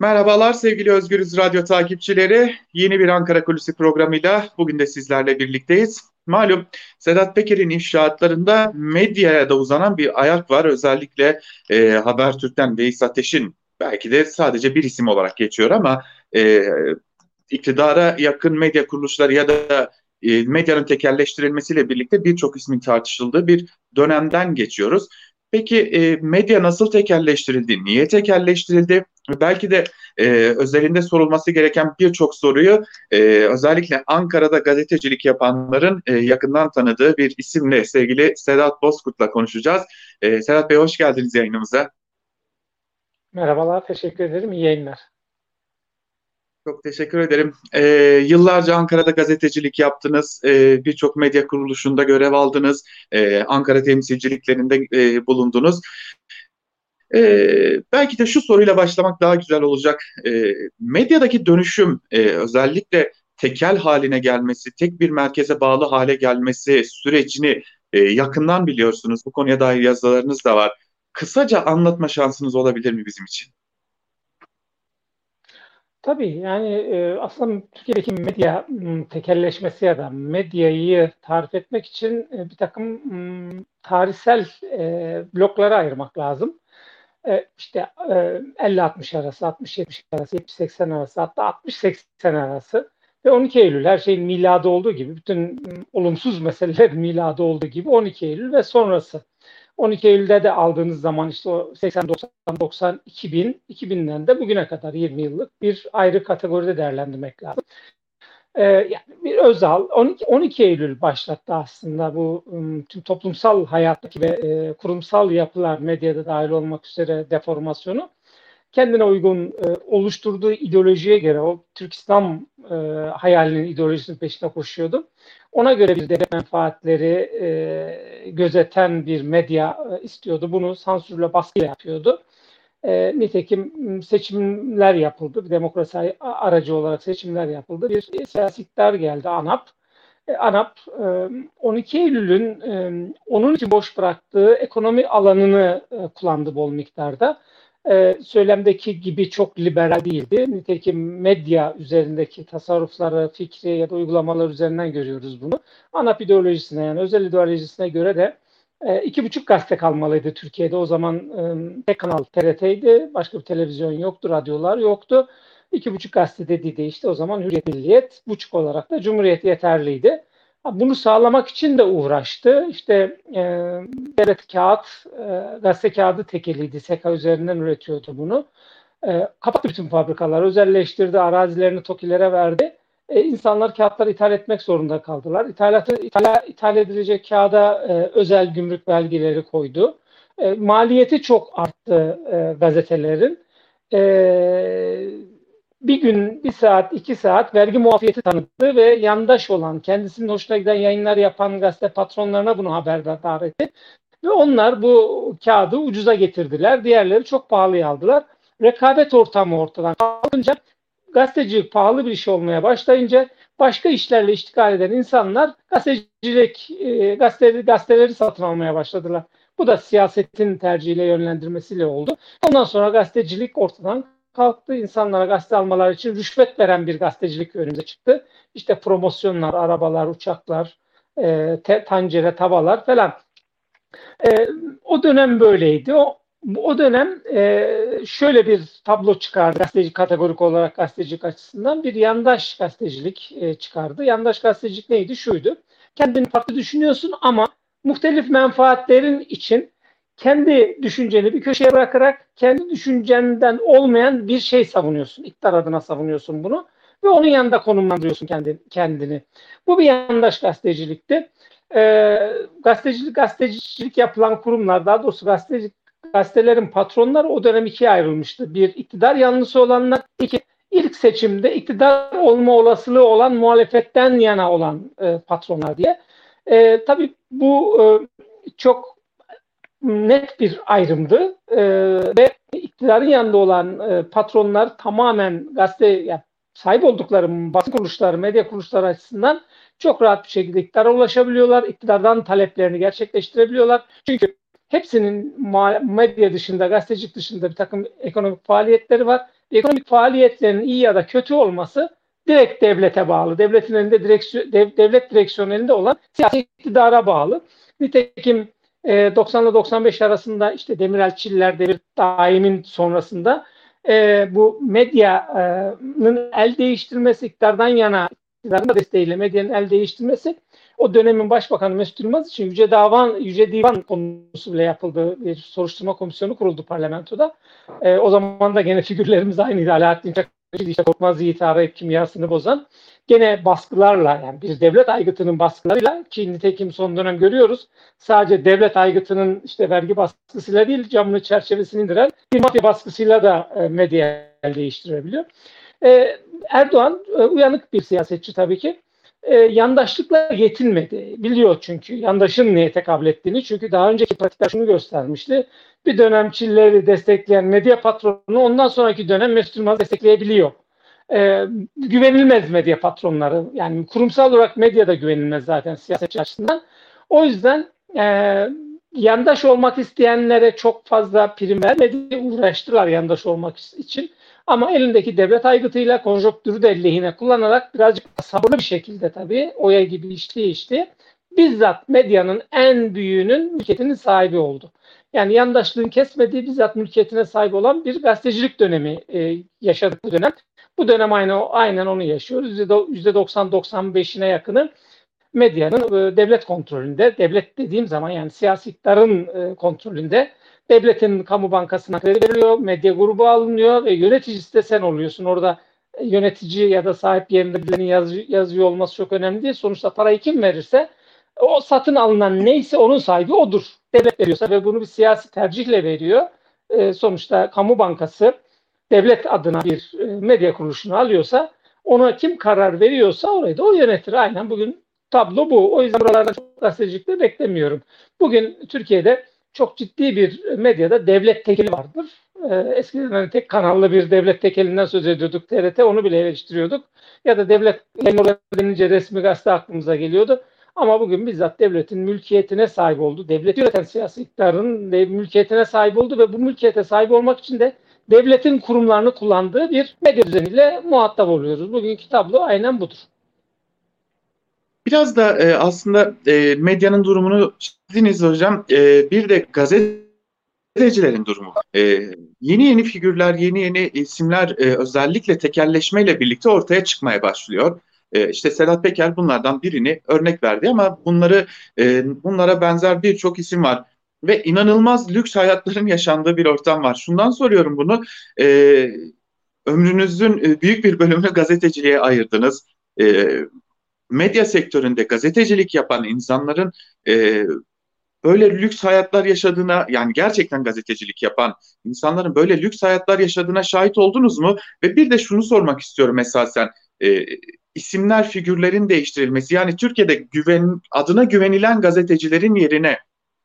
Merhabalar sevgili Özgürüz Radyo takipçileri. Yeni bir Ankara Kulisi programıyla bugün de sizlerle birlikteyiz. Malum Sedat Peker'in inşaatlarında medyaya da uzanan bir ayak var. Özellikle e, Habertürk'ten Veys Ateş'in belki de sadece bir isim olarak geçiyor ama e, iktidara yakın medya kuruluşları ya da e, medyanın tekelleştirilmesiyle birlikte birçok ismin tartışıldığı bir dönemden geçiyoruz. Peki e, medya nasıl tekelleştirildi? Niye tekelleştirildi? Belki de e, özelinde sorulması gereken birçok soruyu e, özellikle Ankara'da gazetecilik yapanların e, yakından tanıdığı bir isimle sevgili Sedat Bozkurt'la konuşacağız. E, Sedat Bey hoş geldiniz yayınımıza. Merhabalar, teşekkür ederim. İyi yayınlar. Çok teşekkür ederim. Ee, yıllarca Ankara'da gazetecilik yaptınız, ee, birçok medya kuruluşunda görev aldınız, ee, Ankara temsilciliklerinde e, bulundunuz. Ee, belki de şu soruyla başlamak daha güzel olacak. Ee, medyadaki dönüşüm e, özellikle tekel haline gelmesi, tek bir merkeze bağlı hale gelmesi sürecini e, yakından biliyorsunuz. Bu konuya dair yazılarınız da var. Kısaca anlatma şansınız olabilir mi bizim için? Tabii yani e, aslında Türkiye'deki medya tekelleşmesi ya da medyayı tarif etmek için e, bir takım tarihsel e, bloklara ayırmak lazım. İşte 50-60 arası, 60-70 arası, 70-80 arası hatta 60-80 arası ve 12 Eylül her şeyin miladı olduğu gibi bütün olumsuz meseleler miladı olduğu gibi 12 Eylül ve sonrası. 12 Eylül'de de aldığınız zaman işte o 80, 90, 90, 2000, 2000'den de bugüne kadar 20 yıllık bir ayrı kategoride değerlendirmek lazım. Ee, yani bir Özal 12, 12 Eylül başlattı aslında bu tüm toplumsal hayattaki ve e, kurumsal yapılar medyada dahil olmak üzere deformasyonu kendine uygun e, oluşturduğu ideolojiye göre o Türk İslam e, hayalinin ideolojisinin peşine koşuyordu. Ona göre bir devlet menfaatleri e, gözeten bir medya e, istiyordu. Bunu sansürle baskıyla yapıyordu. E, nitekim seçimler yapıldı. Bir demokrasi aracı olarak seçimler yapıldı. Bir siyasi iktidar geldi ANAP. E, ANAP e, 12 Eylül'ün e, onun için boş bıraktığı ekonomi alanını e, kullandı bol miktarda e, söylemdeki gibi çok liberal değildi. Nitekim medya üzerindeki tasarrufları, fikri ya da uygulamalar üzerinden görüyoruz bunu. ANAP ideolojisine yani özel ideolojisine göre de e, iki buçuk gazete kalmalıydı Türkiye'de. O zaman e, tek kanal TRT'ydi. Başka bir televizyon yoktu, radyolar yoktu. İki buçuk gazete dediydi işte o zaman Hürriyet Milliyet, buçuk olarak da Cumhuriyet yeterliydi. Bunu sağlamak için de uğraştı. İşte e, devlet kağıt, e, gazete kağıdı tekeliydi. SEKA üzerinden üretiyordu bunu. E, kapattı bütün fabrikalar, özelleştirdi, arazilerini TOKİ'lere verdi. E, insanlar kağıtları ithal etmek zorunda kaldılar. İthalatı, ithal, ithal edilecek kağıda e, özel gümrük belgeleri koydu. E, maliyeti çok arttı e, gazetelerin. E, bir gün, bir saat, iki saat vergi muafiyeti tanıttı ve yandaş olan, kendisinin hoşuna giden yayınlar yapan gazete patronlarına bunu haberdar etti. Ve onlar bu kağıdı ucuza getirdiler. Diğerleri çok pahalıya aldılar. Rekabet ortamı ortadan kalkınca gazetecilik pahalı bir iş olmaya başlayınca başka işlerle iştigal eden insanlar gazetecilik, e, gazeteleri, gazeteleri satın almaya başladılar. Bu da siyasetin tercihiyle yönlendirmesiyle oldu. Ondan sonra gazetecilik ortadan kalktı. İnsanlara gazete almalar için rüşvet veren bir gazetecilik önümüze çıktı. İşte promosyonlar, arabalar, uçaklar, e, te, tencere, tavalar falan. E, o dönem böyleydi. O, o dönem e, şöyle bir tablo çıkardı gazeteci kategorik olarak gazetecilik açısından bir yandaş gazetecilik e, çıkardı. Yandaş gazetecilik neydi? Şuydu. Kendini farklı düşünüyorsun ama muhtelif menfaatlerin için kendi düşünceni bir köşeye bırakarak kendi düşüncenden olmayan bir şey savunuyorsun. İktidar adına savunuyorsun bunu ve onun yanında konumlandırıyorsun kendi, kendini. Bu bir yandaş gazetecilikti. Ee, gazetecilik, gazetecilik yapılan kurumlar, daha doğrusu gazetecilik, gazetelerin patronları o dönem ikiye ayrılmıştı. Bir, iktidar yanlısı olanlar, iki, ilk seçimde iktidar olma olasılığı olan muhalefetten yana olan e, patronlar diye. E, tabii bu e, çok net bir ayrımdı e, ve iktidarın yanında olan e, patronlar tamamen gazete yani sahip oldukları basın kuruluşları, medya kuruluşları açısından çok rahat bir şekilde iktidara ulaşabiliyorlar. İktidardan taleplerini gerçekleştirebiliyorlar. Çünkü hepsinin medya dışında, gazetecilik dışında bir takım ekonomik faaliyetleri var ekonomik faaliyetlerin iyi ya da kötü olması direkt devlete bağlı. Devletin elinde direksiyon, dev, devlet direksiyonu elinde olan siyasi iktidara bağlı. Nitekim e, 90 ile 95 arasında işte Demirel Çiller devir daimin sonrasında e, bu medyanın el değiştirmesi, iktidardan yana iktidarın desteğiyle medyanın el değiştirmesi o dönemin başbakanı Mesut Yılmaz için Yüce Davan, Yüce Divan konusu bile yapıldı. Bir soruşturma komisyonu kuruldu parlamentoda. E, o zaman da gene figürlerimiz aynıydı. Alaaddin Çakıcı, işte Korkmaz Yiğit arayıp kimyasını bozan. Gene baskılarla yani bir devlet aygıtının baskılarıyla ki nitekim son dönem görüyoruz. Sadece devlet aygıtının işte vergi baskısıyla değil camını çerçevesini indiren bir mafya baskısıyla da e, medya değiştirebiliyor. E, Erdoğan e, uyanık bir siyasetçi tabii ki e, yandaşlıkla yetinmedi. Biliyor çünkü yandaşın neye tekabül ettiğini. Çünkü daha önceki pratikler şunu göstermişti. Bir dönem Çilleri destekleyen medya patronu ondan sonraki dönem Mesut destekleyebiliyor. E, güvenilmez medya patronları. Yani kurumsal olarak medya da güvenilmez zaten siyasetçi açısından. O yüzden e, yandaş olmak isteyenlere çok fazla prim vermedi. Uğraştılar yandaş olmak için. Ama elindeki devlet aygıtıyla konjonktürü de lehine kullanarak birazcık sabırlı bir şekilde tabii oya gibi işti işti. Bizzat medyanın en büyüğünün mülkiyetinin sahibi oldu. Yani yandaşlığın kesmediği bizzat mülkiyetine sahip olan bir gazetecilik dönemi e, yaşadık bu dönem. Bu dönem aynı, aynen onu yaşıyoruz. %90-95'ine yakını medyanın e, devlet kontrolünde, devlet dediğim zaman yani siyasi iktidarın e, kontrolünde devletin kamu bankasına kredi veriliyor, medya grubu alınıyor ve yöneticisi de sen oluyorsun. Orada yönetici ya da sahip yerinde birilerinin yaz, yazıyor olması çok önemli değil. Sonuçta parayı kim verirse o satın alınan neyse onun sahibi odur. Devlet veriyorsa ve bunu bir siyasi tercihle veriyor. E, sonuçta kamu bankası devlet adına bir e, medya kuruluşunu alıyorsa ona kim karar veriyorsa orayı da o yönetir. Aynen bugün tablo bu. O yüzden buralarda çok gazetecilik de beklemiyorum. Bugün Türkiye'de çok ciddi bir medyada devlet tekeli vardır. Ee, eskiden hani tek kanallı bir devlet tekelinden söz ediyorduk. TRT onu bile eleştiriyorduk. Ya da devlet denince resmi gazete aklımıza geliyordu. Ama bugün bizzat devletin mülkiyetine sahip oldu. Devlet yöneten siyasi iktidarın mülkiyetine sahip oldu ve bu mülkiyete sahip olmak için de devletin kurumlarını kullandığı bir medya düzeniyle muhatap oluyoruz. Bugünkü tablo aynen budur. Biraz da e, aslında e, medyanın durumunu çizdiniz hocam. E, bir de gazetecilerin durumu. E, yeni yeni figürler, yeni yeni isimler e, özellikle tekelleşmeyle birlikte ortaya çıkmaya başlıyor. E, işte Sedat Peker bunlardan birini örnek verdi ama bunları e, bunlara benzer birçok isim var ve inanılmaz lüks hayatların yaşandığı bir ortam var. Şundan soruyorum bunu. E, ömrünüzün e, büyük bir bölümünü gazeteciliğe ayırdınız. E, medya sektöründe gazetecilik yapan insanların e, böyle lüks hayatlar yaşadığına yani gerçekten gazetecilik yapan insanların böyle lüks hayatlar yaşadığına şahit oldunuz mu? Ve bir de şunu sormak istiyorum esasen e, isimler figürlerin değiştirilmesi yani Türkiye'de güven adına güvenilen gazetecilerin yerine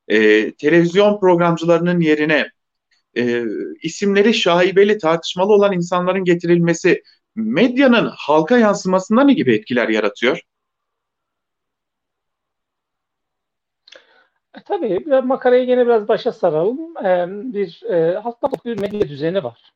e, televizyon programcılarının yerine e, isimleri şaibeli tartışmalı olan insanların getirilmesi medyanın halka yansımasında ne gibi etkiler yaratıyor? Tabii makarayı yine biraz başa saralım. E, bir e, halkta bir medya düzeni var.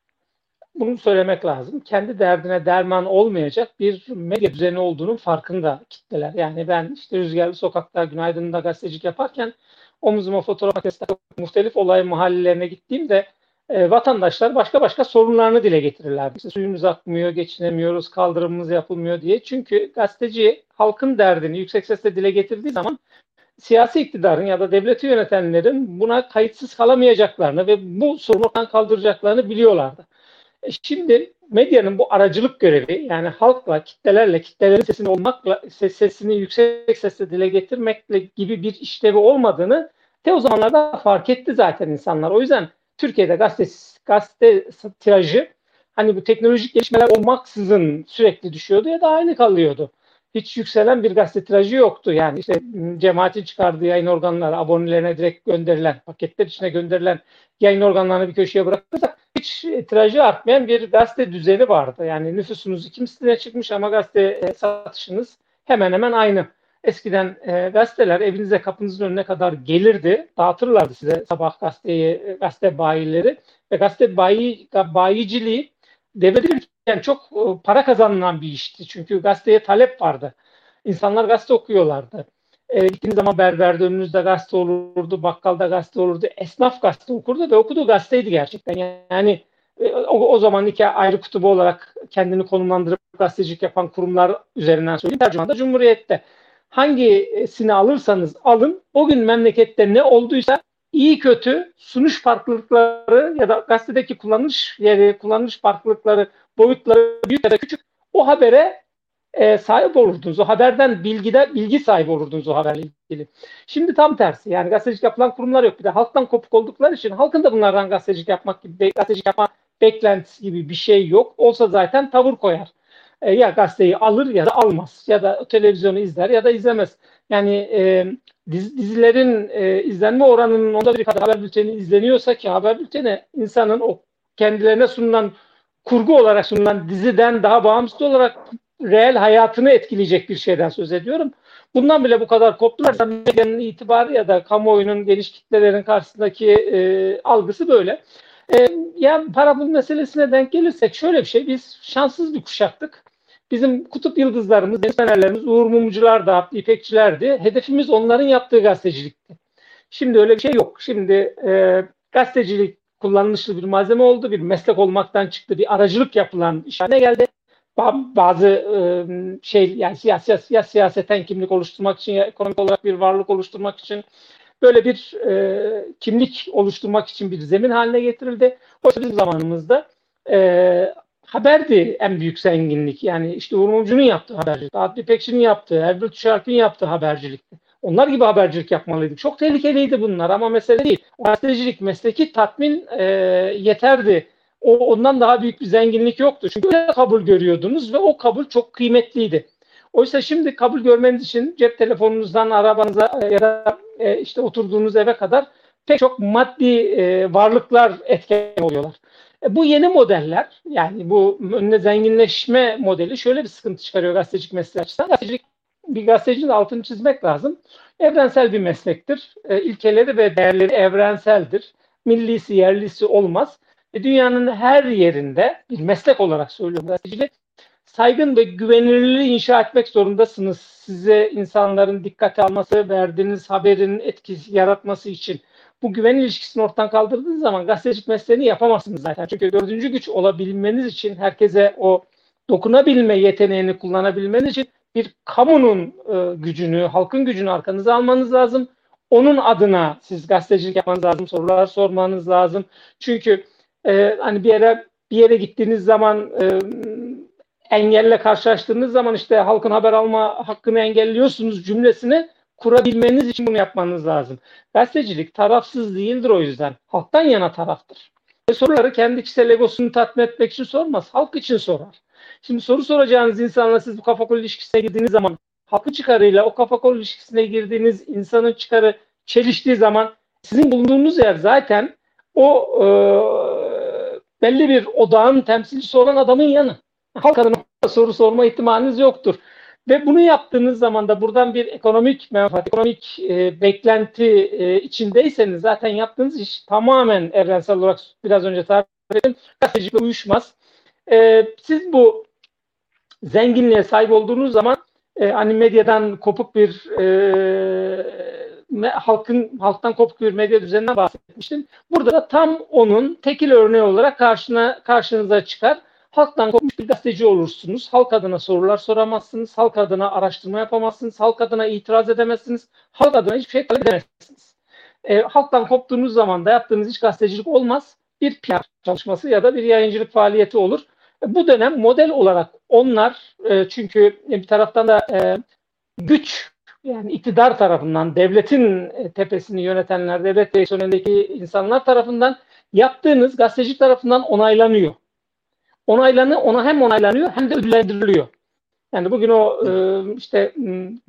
Bunu söylemek lazım. Kendi derdine derman olmayacak bir medya düzeni olduğunun farkında kitleler. Yani ben işte Rüzgarlı Sokak'ta Günaydın'da gazetecilik yaparken omuzuma fotoğraf makinesi muhtelif olay mahallelerine gittiğimde e, vatandaşlar başka başka sorunlarını dile getirirler. İşte suyumuz akmıyor, geçinemiyoruz, kaldırımımız yapılmıyor diye. Çünkü gazeteci halkın derdini yüksek sesle dile getirdiği zaman siyasi iktidarın ya da devleti yönetenlerin buna kayıtsız kalamayacaklarını ve bu ortadan kaldıracaklarını biliyorlardı. E şimdi medyanın bu aracılık görevi yani halkla, kitlelerle, kitlelerin sesini olmakla, ses, sesini yüksek sesle dile getirmekle gibi bir işlevi olmadığını te o zamanlarda fark etti zaten insanlar. O yüzden Türkiye'de gazete, gazete tirajı hani bu teknolojik gelişmeler olmaksızın sürekli düşüyordu ya da aynı kalıyordu hiç yükselen bir gazete tirajı yoktu. Yani işte cemaatin çıkardığı yayın organları abonelerine direkt gönderilen, paketler içine gönderilen yayın organlarını bir köşeye bırakırsak hiç tirajı artmayan bir gazete düzeni vardı. Yani nüfusunuz iki misline çıkmış ama gazete e, satışınız hemen hemen aynı. Eskiden e, gazeteler evinize kapınızın önüne kadar gelirdi. Dağıtırlardı size sabah gazeteyi, gazete bayileri. Ve gazete bayi, bayiciliği devredilirken çok e, para kazanılan bir işti. Çünkü gazeteye talep vardı. İnsanlar gazete okuyorlardı. E, gittiğiniz zaman berberde önünüzde gazete olurdu, bakkalda gazete olurdu, esnaf gazete okurdu ve okuduğu gazeteydi gerçekten. Yani e, o, o zaman iki ayrı kutubu olarak kendini konumlandırıp gazetecilik yapan kurumlar üzerinden söyleyeyim. Tercümanda Cumhuriyet'te hangisini alırsanız alın o gün memlekette ne olduysa iyi kötü sunuş farklılıkları ya da gazetedeki kullanış yeri, kullanış farklılıkları, boyutları büyük ya da küçük o habere e, sahip olurdunuz. O haberden bilgide bilgi sahibi olurdunuz o haberle ilgili. Şimdi tam tersi. Yani gazetecilik yapılan kurumlar yok. Bir de halktan kopuk oldukları için halkın da bunlardan gazetecilik yapmak gibi gazetecilik yapma beklentisi gibi bir şey yok. Olsa zaten tavır koyar. E, ya gazeteyi alır ya da almaz. Ya da televizyonu izler ya da izlemez. Yani e, diz, dizilerin e, izlenme oranının onda bir kadar haber bülteni izleniyorsa ki haber bülteni insanın o kendilerine sunulan kurgu olarak sunulan diziden daha bağımsız olarak reel hayatını etkileyecek bir şeyden söz ediyorum. Bundan bile bu kadar koptular. Medyanın itibarı ya da kamuoyunun geniş kitlelerin karşısındaki e, algısı böyle. E, yani para bul meselesine denk gelirsek şöyle bir şey. Biz şanssız bir kuşaktık. Bizim kutup yıldızlarımız, deniz fenerlerimiz, Uğur Mumcular da, İpekçilerdi. Hedefimiz onların yaptığı gazetecilikti. Şimdi öyle bir şey yok. Şimdi e, gazetecilik kullanışlı bir malzeme oldu. Bir meslek olmaktan çıktı. Bir aracılık yapılan iş haline geldi. Bazı e, şey yani siyaset, ya siyaseten kimlik oluşturmak için ekonomik olarak bir varlık oluşturmak için böyle bir e, kimlik oluşturmak için bir zemin haline getirildi. Oysa bizim zamanımızda e, haberdi en büyük zenginlik. Yani işte Uğur Mumcu'nun yaptığı habercilik, Adli Pekşi'nin yaptığı, Erbil Tüşark'ın yaptığı habercilikti. Onlar gibi habercilik yapmalıydık. Çok tehlikeliydi bunlar ama mesele değil. Gazetecilik mesleki tatmin e, yeterdi. O ondan daha büyük bir zenginlik yoktu. Çünkü öyle kabul görüyordunuz ve o kabul çok kıymetliydi. Oysa şimdi kabul görmeniz için cep telefonunuzdan arabanıza e, ya da e, işte oturduğunuz eve kadar pek çok maddi e, varlıklar etken oluyorlar. E, bu yeni modeller yani bu önüne zenginleşme modeli şöyle bir sıkıntı çıkarıyor gazetecilik mesleği açısından. Gazetecilik bir gazetecinin altını çizmek lazım. Evrensel bir meslektir. E, ilkeleri ve değerleri evrenseldir. Millisi, yerlisi olmaz. E, dünyanın her yerinde bir meslek olarak söylüyorum gazetecilik saygın ve güvenilirliği inşa etmek zorundasınız. Size insanların dikkate alması, verdiğiniz haberin etkisi yaratması için bu güven ilişkisini ortadan kaldırdığınız zaman gazetecilik mesleğini yapamazsınız zaten. Çünkü dördüncü güç olabilmeniz için herkese o dokunabilme yeteneğini kullanabilmeniz için bir kamunun e, gücünü, halkın gücünü arkanıza almanız lazım. Onun adına siz gazetecilik yapmanız lazım, sorular sormanız lazım. Çünkü e, hani bir yere bir yere gittiğiniz zaman e, engelle karşılaştığınız zaman işte halkın haber alma hakkını engelliyorsunuz cümlesini kurabilmeniz için bunu yapmanız lazım. Gazetecilik tarafsız değildir o yüzden. Halktan yana taraftır. Ve soruları kendi kişisel egosunu tatmin etmek için sormaz. Halk için sorar. Şimdi soru soracağınız insanla siz bu kafa kol ilişkisine girdiğiniz zaman halkın çıkarıyla o kafa kol ilişkisine girdiğiniz insanın çıkarı çeliştiği zaman sizin bulunduğunuz yer zaten o e, belli bir odağın temsilcisi olan adamın yanı. Halk adına soru sorma ihtimaliniz yoktur. Ve bunu yaptığınız zaman da buradan bir ekonomik menfaat, ekonomik e, beklenti e, içindeyseniz zaten yaptığınız iş tamamen evrensel olarak biraz önce tarif ettim. Gazetecilikle uyuşmaz. E, siz bu zenginliğe sahip olduğunuz zaman e, hani medyadan kopuk bir e, halkın halktan kopuk bir medya düzeninden bahsetmiştim. Burada da tam onun tekil örneği olarak karşına karşınıza çıkar halktan kopmuş bir gazeteci olursunuz. Halk adına sorular soramazsınız. Halk adına araştırma yapamazsınız. Halk adına itiraz edemezsiniz. Halk adına hiçbir şey talep edemezsiniz. E, halktan koptuğunuz zaman da yaptığınız hiç gazetecilik olmaz. Bir PR çalışması ya da bir yayıncılık faaliyeti olur. E, bu dönem model olarak onlar e, çünkü bir taraftan da e, güç yani iktidar tarafından, devletin e, tepesini yönetenler, devlet direksiyonundaki insanlar tarafından yaptığınız gazeteci tarafından onaylanıyor onaylanı ona hem onaylanıyor hem de ödüllendiriliyor. Yani bugün o e, işte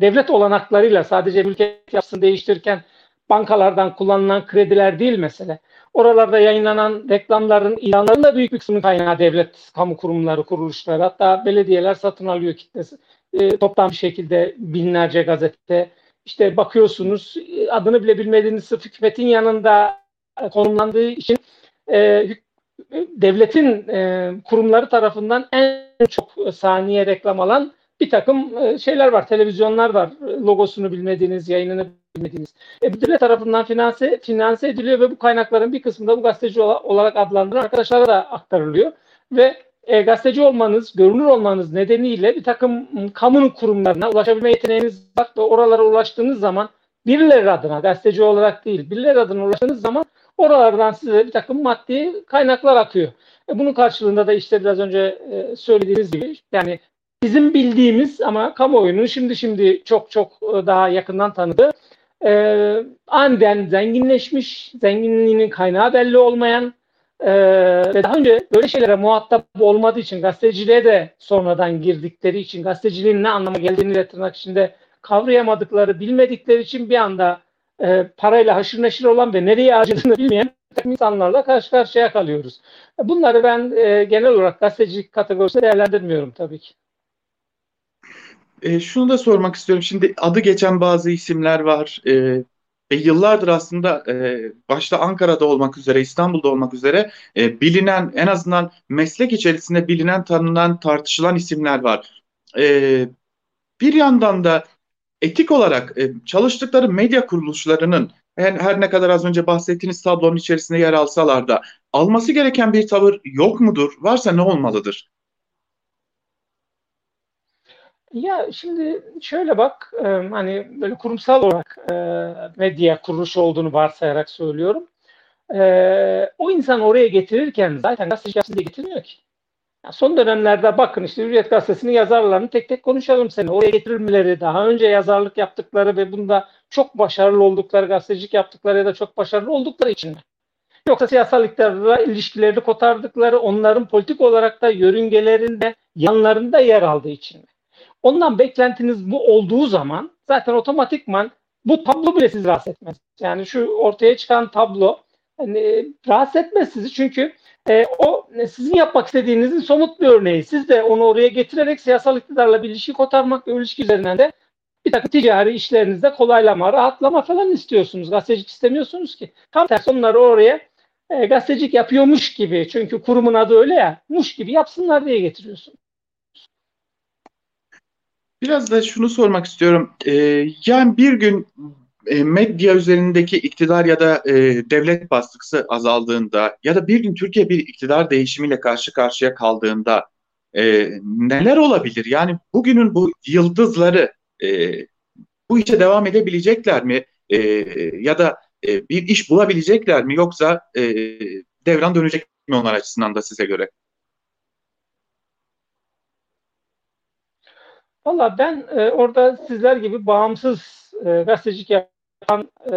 devlet olanaklarıyla sadece ülke yapısını değiştirirken bankalardan kullanılan krediler değil mesele. Oralarda yayınlanan reklamların, ilanların da büyük bir kısmının kaynağı devlet, kamu kurumları, kuruluşları. Hatta belediyeler satın alıyor kitlesi. E, toplam bir şekilde binlerce gazete. İşte bakıyorsunuz adını bile bilmediğiniz hükümetin yanında konumlandığı için e, devletin e, kurumları tarafından en çok saniye reklam alan bir takım e, şeyler var, televizyonlar var. Logosunu bilmediğiniz, yayınını bilmediğiniz. E, devlet tarafından finanse, finanse ediliyor ve bu kaynakların bir kısmı da bu gazeteci olarak adlandırılan arkadaşlara da aktarılıyor. Ve e, gazeteci olmanız, görünür olmanız nedeniyle bir takım kamunun kurumlarına ulaşabilme yeteneğiniz var ve oralara ulaştığınız zaman birileri adına, gazeteci olarak değil, birileri adına ulaştığınız zaman oralardan size bir takım maddi kaynaklar akıyor. E, bunun karşılığında da işte biraz önce e, söylediğiniz gibi yani bizim bildiğimiz ama kamuoyunun şimdi şimdi çok çok e, daha yakından tanıdığı e, aniden zenginleşmiş, zenginliğinin kaynağı belli olmayan e, ve daha önce böyle şeylere muhatap olmadığı için gazeteciliğe de sonradan girdikleri için gazeteciliğin ne anlama geldiğini de tırnak içinde kavrayamadıkları, bilmedikleri için bir anda e, parayla haşır neşir olan ve nereye harcadığını bilmeyen insanlarla karşı karşıya kalıyoruz. Bunları ben e, genel olarak gazetecilik kategorisinde değerlendirmiyorum tabii ki. E, şunu da sormak istiyorum. Şimdi adı geçen bazı isimler var. E, ve yıllardır aslında e, başta Ankara'da olmak üzere, İstanbul'da olmak üzere e, bilinen, en azından meslek içerisinde bilinen, tanınan, tartışılan isimler var. E, bir yandan da etik olarak e, çalıştıkları medya kuruluşlarının her, her ne kadar az önce bahsettiğiniz tablonun içerisinde yer alsalar da alması gereken bir tavır yok mudur? Varsa ne olmalıdır? Ya şimdi şöyle bak e, hani böyle kurumsal olarak e, medya kuruluşu olduğunu varsayarak söylüyorum. E, o insan oraya getirirken zaten gazeteci yapsın diye getirmiyor ki. Yani son dönemlerde bakın işte Hürriyet Gazetesi'nin yazarlarını tek tek konuşalım seni. Oraya getirilmeleri, daha önce yazarlık yaptıkları ve bunda çok başarılı oldukları, gazetecilik yaptıkları ya da çok başarılı oldukları için mi? Yoksa siyasal iktidarla ilişkilerini kotardıkları, onların politik olarak da yörüngelerinde, yanlarında yer aldığı için mi? Ondan beklentiniz bu olduğu zaman zaten otomatikman bu tablo bile sizi rahatsız etmez. Yani şu ortaya çıkan tablo hani, rahatsız etmez sizi çünkü e, o e, sizin yapmak istediğinizin somut bir örneği. Siz de onu oraya getirerek siyasal iktidarla bir ilişki kotarmak ve ilişki üzerinden de bir takım ticari işlerinizde kolaylama, rahatlama falan istiyorsunuz. Gazetecilik istemiyorsunuz ki. Tam tersi onları oraya e, gazetecilik yapıyormuş gibi çünkü kurumun adı öyle ya muş gibi yapsınlar diye getiriyorsun. Biraz da şunu sormak istiyorum. Ee, yani bir gün e, medya üzerindeki iktidar ya da e, devlet baskısı azaldığında ya da bir gün Türkiye bir iktidar değişimiyle karşı karşıya kaldığında e, neler olabilir? Yani bugünün bu yıldızları e, bu işe devam edebilecekler mi? E, ya da e, bir iş bulabilecekler mi? Yoksa e, devran dönecek mi onlar açısından da size göre? Valla ben e, orada sizler gibi bağımsız e, gazetecilik yapan e,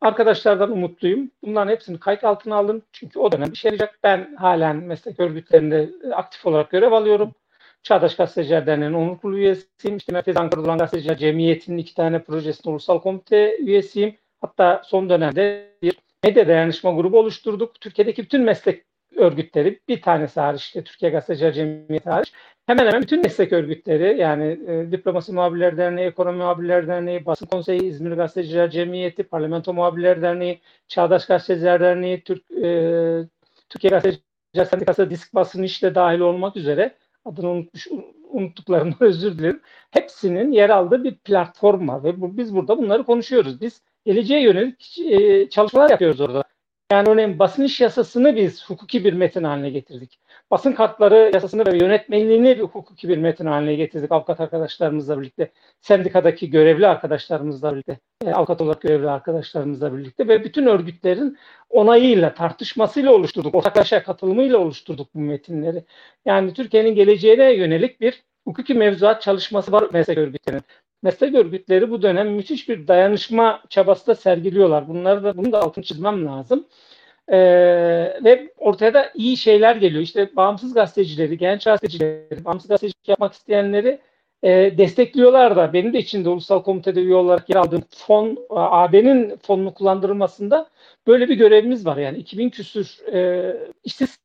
arkadaşlardan umutluyum. Bunların hepsini kayıt altına aldım. Çünkü o dönem bir şey olacak. Ben halen meslek örgütlerinde aktif olarak görev alıyorum. Çağdaş Gazeteciler Derneği'nin onur üyesiyim. İşte Merkez Ankara'da olan Gazeteciler Cemiyeti'nin iki tane projesinin ulusal komite üyesiyim. Hatta son dönemde bir medya dayanışma grubu oluşturduk. Türkiye'deki bütün meslek örgütleri bir tanesi hariç işte Türkiye Gazeteciler Cemiyeti hariç hemen hemen bütün meslek örgütleri yani e, Diplomasi Muhabirler Derneği, Ekonomi Muhabirler Derneği, Basın Konseyi, İzmir Gazeteciler Cemiyeti, Parlamento Muhabirler Derneği, Çağdaş Gazeteciler Derneği, Türk, e, Türkiye Gazeteciler Sendikası, Disk Basın işte dahil olmak üzere adını unutmuş, unuttuklarımdan özür dilerim. Hepsinin yer aldığı bir platform var ve bu, biz burada bunları konuşuyoruz. Biz geleceğe yönelik e, çalışmalar yapıyoruz orada. Yani örneğin basın iş yasasını biz hukuki bir metin haline getirdik. Basın kartları yasasını ve yönetmeliğini bir hukuki bir metin haline getirdik avukat arkadaşlarımızla birlikte. Sendikadaki görevli arkadaşlarımızla birlikte, e, avukat olarak görevli arkadaşlarımızla birlikte ve bütün örgütlerin onayıyla, tartışmasıyla oluşturduk, ortaklaşa katılımıyla oluşturduk bu metinleri. Yani Türkiye'nin geleceğine yönelik bir hukuki mevzuat çalışması var meslek örgütlerinin meslek örgütleri bu dönem müthiş bir dayanışma çabası da sergiliyorlar. Bunları da bunu da altını çizmem lazım. Ee, ve ortaya da iyi şeyler geliyor. İşte bağımsız gazetecileri, genç gazetecileri, bağımsız gazetecilik yapmak isteyenleri e, destekliyorlar da. Benim de içinde ulusal komitede üye olarak yer aldığım fon, AB'nin fonunu kullandırılmasında böyle bir görevimiz var. Yani 2000 küsür e, işsiz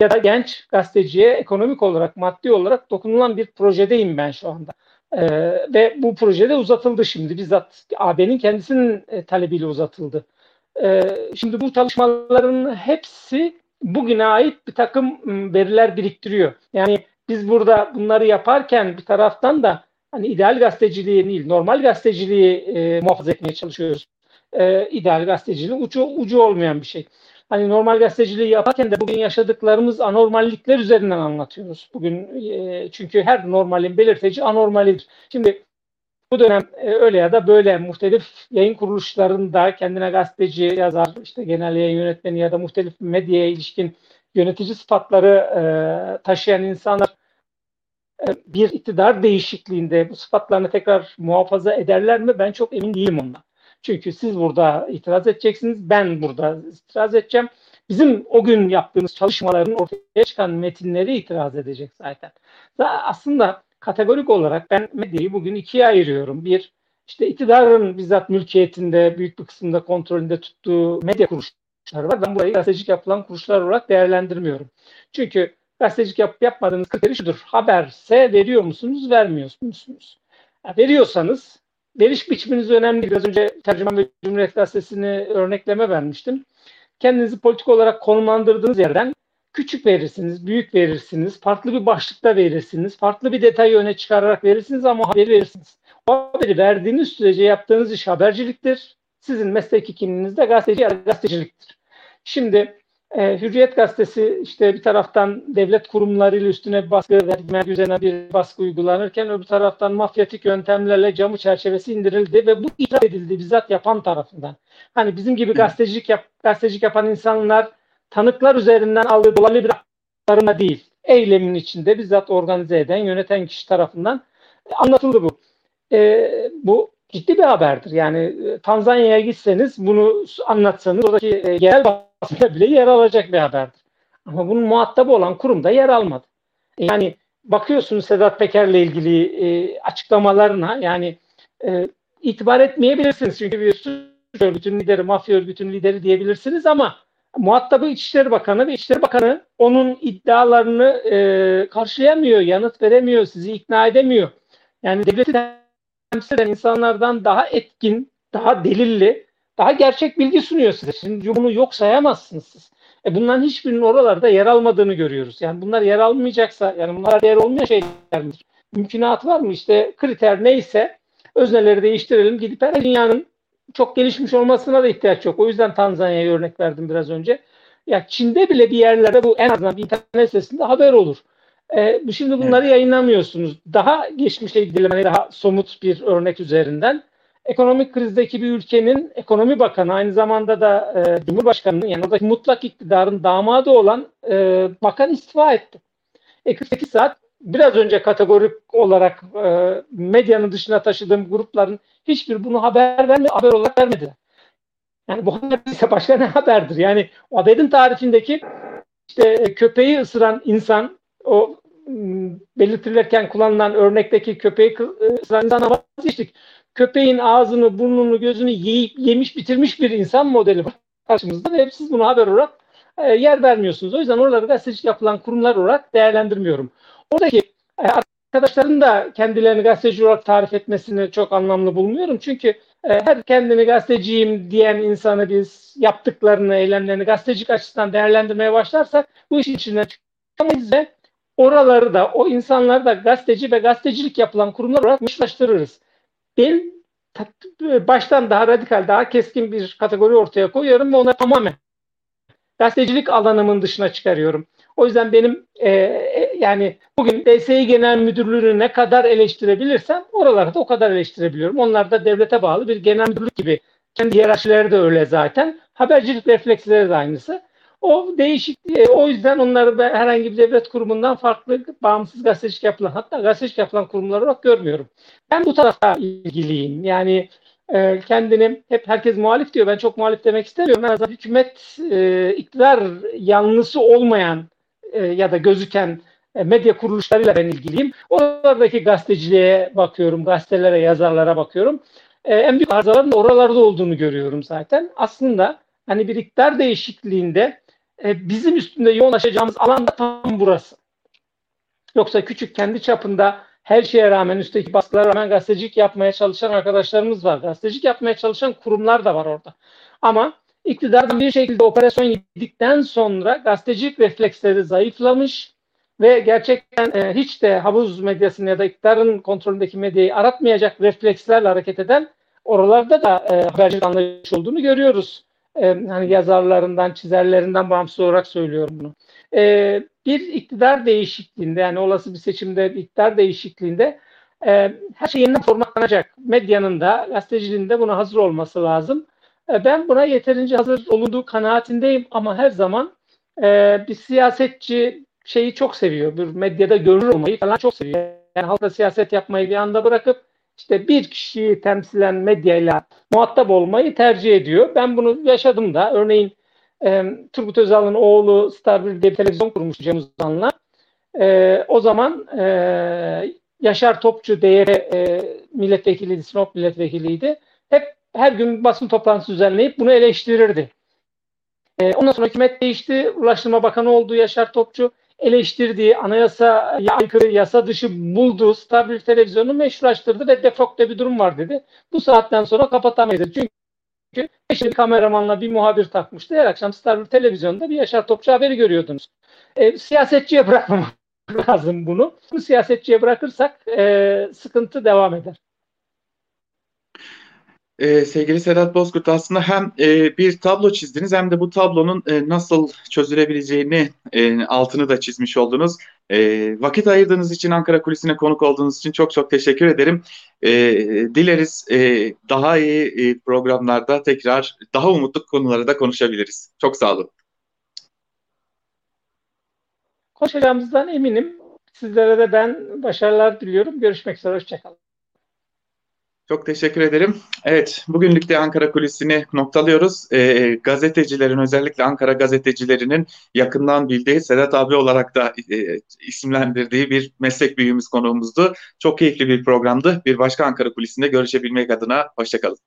ya da genç gazeteciye ekonomik olarak, maddi olarak dokunulan bir projedeyim ben şu anda. Ee, ve bu projede uzatıldı şimdi bizzat AB'nin kendisinin e, talebiyle uzatıldı. Ee, şimdi bu çalışmaların hepsi bugüne ait bir takım veriler biriktiriyor. Yani biz burada bunları yaparken bir taraftan da hani ideal gazeteciliği değil, normal gazeteciliği e, muhafaza etmeye çalışıyoruz. E, ideal gazeteciliği ucu, ucu olmayan bir şey. Hani normal gazeteciliği yaparken de bugün yaşadıklarımız anormallikler üzerinden anlatıyoruz. Bugün e, çünkü her normalin belirteci anormalidir. Şimdi bu dönem e, öyle ya da böyle muhtelif yayın kuruluşlarında kendine gazeteci, yazar, işte genel yayın yönetmeni ya da muhtelif medyaya ilişkin yönetici sıfatları e, taşıyan insanlar e, bir iktidar değişikliğinde bu sıfatlarını tekrar muhafaza ederler mi? Ben çok emin değilim ondan. Çünkü siz burada itiraz edeceksiniz, ben burada itiraz edeceğim. Bizim o gün yaptığımız çalışmaların ortaya çıkan metinleri itiraz edecek zaten. Aslında kategorik olarak ben medyayı bugün ikiye ayırıyorum. Bir, işte iktidarın bizzat mülkiyetinde büyük bir kısmında kontrolünde tuttuğu medya kuruluşları var. Ben burayı gazetecilik yapılan kuruluşlar olarak değerlendirmiyorum. Çünkü gazetecilik yap, yapmadığınız kriteri şudur. Haberse veriyor musunuz, vermiyor musunuz? Veriyorsanız veriş biçiminiz önemli. Biraz önce Tercüman ve Cumhuriyet Gazetesi'ni örnekleme vermiştim. Kendinizi politik olarak konumlandırdığınız yerden küçük verirsiniz, büyük verirsiniz, farklı bir başlıkta verirsiniz, farklı bir detayı öne çıkararak verirsiniz ama haberi verirsiniz. O haberi verdiğiniz sürece yaptığınız iş haberciliktir. Sizin mesleki kimliğiniz de gazeteci ya gazeteciliktir. Şimdi e, Hürriyet Gazetesi işte bir taraftan devlet kurumlarıyla üstüne baskı vermek üzerine bir baskı uygulanırken öbür taraftan mafyatik yöntemlerle camı çerçevesi indirildi ve bu itiraz edildi bizzat yapan tarafından. Hani bizim gibi gazetecilik, yap, gazetecilik yapan insanlar tanıklar üzerinden aldığı dolaylı bir aktarma değil. Eylemin içinde bizzat organize eden, yöneten kişi tarafından anlatıldı bu. E, bu ciddi bir haberdir. Yani e, Tanzanya'ya gitseniz bunu anlatsanız oradaki e, yerel basında bile yer alacak bir haberdir. Ama bunun muhatabı olan kurum da yer almadı. E, yani bakıyorsunuz Sedat Peker'le ilgili e, açıklamalarına yani e, itibar etmeyebilirsiniz. Çünkü bir suç örgütünün lideri, mafya örgütünün lideri diyebilirsiniz ama muhatabı İçişleri Bakanı ve İçişleri Bakanı onun iddialarını e, karşılayamıyor, yanıt veremiyor, sizi ikna edemiyor. Yani devleti temsil eden insanlardan daha etkin, daha delilli, daha gerçek bilgi sunuyor size. Şimdi bunu yok sayamazsınız siz. E bunların hiçbirinin oralarda yer almadığını görüyoruz. Yani bunlar yer almayacaksa, yani bunlar yer olmayan şeyler midir? Mümkünat var mı? İşte kriter neyse özneleri değiştirelim. Gidip her dünyanın çok gelişmiş olmasına da ihtiyaç yok. O yüzden Tanzanya'ya örnek verdim biraz önce. Ya Çin'de bile bir yerlerde bu en azından bir internet sitesinde haber olur. E, şimdi bunları evet. yayınlamıyorsunuz. Daha geçmişe gidelim hani daha somut bir örnek üzerinden. Ekonomik krizdeki bir ülkenin ekonomi bakanı aynı zamanda da e, Cumhurbaşkanı'nın yani oradaki mutlak iktidarın damadı olan e, bakan istifa etti. E, 48 saat biraz önce kategorik olarak e, medyanın dışına taşıdığım grupların hiçbir bunu haber vermedi, haber olarak vermedi. Yani bu haber ise başka ne haberdir? Yani o haberin tarifindeki işte köpeği ısıran insan o belirtilirken kullanılan örnekteki köpeği insana vazgeçtik. Köpeğin ağzını, burnunu, gözünü yiyip yemiş bitirmiş bir insan modeli var karşımızda ve siz bunu haber olarak e, yer vermiyorsunuz. O yüzden oraları gazetecilik yapılan kurumlar olarak değerlendirmiyorum. Oradaki e, arkadaşların da kendilerini gazeteci olarak tarif etmesini çok anlamlı bulmuyorum. Çünkü e, her kendini gazeteciyim diyen insanı biz yaptıklarını, eylemlerini gazetecilik açısından değerlendirmeye başlarsak bu işin içinden çıkamayız ve oraları da o insanları da gazeteci ve gazetecilik yapılan kurumlar olarak mışlaştırırız. Ben baştan daha radikal, daha keskin bir kategori ortaya koyuyorum ve onları tamamen gazetecilik alanımın dışına çıkarıyorum. O yüzden benim e, e, yani bugün DSİ Genel Müdürlüğü'nü ne kadar eleştirebilirsem oraları da o kadar eleştirebiliyorum. Onlar da devlete bağlı bir genel müdürlük gibi. Kendi hiyerarşileri de öyle zaten. Habercilik refleksleri de aynısı. O değişik, e, o yüzden onları ben herhangi bir devlet kurumundan farklı bağımsız gazetecilik yapılan, hatta gazetecilik yapılan kurumlar olarak görmüyorum. Ben bu tarafta ilgiliyim. Yani e, kendini hep herkes muhalif diyor. Ben çok muhalif demek istemiyorum. En azından hükümet e, iktidar yanlısı olmayan e, ya da gözüken e, medya kuruluşlarıyla ben ilgiliyim. Oradaki gazeteciliğe bakıyorum, gazetelere, yazarlara bakıyorum. E, en büyük arızaların oralarda olduğunu görüyorum zaten. Aslında hani bir iktidar değişikliğinde e, bizim üstünde yoğunlaşacağımız alan da tam burası. Yoksa küçük kendi çapında her şeye rağmen üstteki baskılara rağmen gazetecilik yapmaya çalışan arkadaşlarımız var. Gazetecilik yapmaya çalışan kurumlar da var orada. Ama İktidar bir şekilde operasyon yedikten sonra gazetecilik refleksleri zayıflamış ve gerçekten e, hiç de havuz medyasını ya da iktidarın kontrolündeki medyayı aratmayacak reflekslerle hareket eden oralarda da e, habercilik anlayış olduğunu görüyoruz. Hani yazarlarından, çizerlerinden bağımsız olarak söylüyorum bunu. Bir iktidar değişikliğinde yani olası bir seçimde bir iktidar değişikliğinde her şey yeniden formatlanacak. Medyanın da, gazeteciliğin de buna hazır olması lazım. Ben buna yeterince hazır olunduğu kanaatindeyim ama her zaman bir siyasetçi şeyi çok seviyor. Bir medyada görür olmayı falan çok seviyor. Yani halkla siyaset yapmayı bir anda bırakıp işte bir kişiyi temsilen medyayla muhatap olmayı tercih ediyor. Ben bunu yaşadım da. Örneğin e, Turgut Özal'ın oğlu Star 1 diye bir televizyon kurmuş Cem Uzan'la. E, o zaman e, Yaşar Topçu değeri e, milletvekiliydi, Sinop milletvekiliydi. Hep her gün basın toplantısı düzenleyip bunu eleştirirdi. E, ondan sonra hükümet değişti. Ulaştırma Bakanı oldu Yaşar Topçu. Eleştirdiği, anayasa aykırı, yasa dışı bulduğu stabil televizyonu meşrulaştırdı ve defokte bir durum var dedi. Bu saatten sonra kapatamayız. Çünkü bir kameramanla bir muhabir takmıştı. Her akşam Star televizyonda bir Yaşar Topçu haberi görüyordunuz. E, siyasetçiye bırakmamak lazım bunu. Bu siyasetçiye bırakırsak e, sıkıntı devam eder. Ee, sevgili Sedat Bozkurt aslında hem e, bir tablo çizdiniz hem de bu tablonun e, nasıl çözülebileceğini e, altını da çizmiş oldunuz. E, vakit ayırdığınız için Ankara Kulisi'ne konuk olduğunuz için çok çok teşekkür ederim. E, dileriz e, daha iyi e, programlarda tekrar daha umutlu konuları da konuşabiliriz. Çok sağ olun. Konuşacağımızdan eminim. Sizlere de ben başarılar diliyorum. Görüşmek üzere. Hoşçakalın. Çok teşekkür ederim. Evet, bugünlük de Ankara Kulisi'ni noktalıyoruz. E, gazetecilerin, özellikle Ankara gazetecilerinin yakından bildiği, Sedat abi olarak da e, isimlendirdiği bir meslek büyüğümüz konuğumuzdu. Çok keyifli bir programdı. Bir başka Ankara Kulisi'nde görüşebilmek adına hoşçakalın.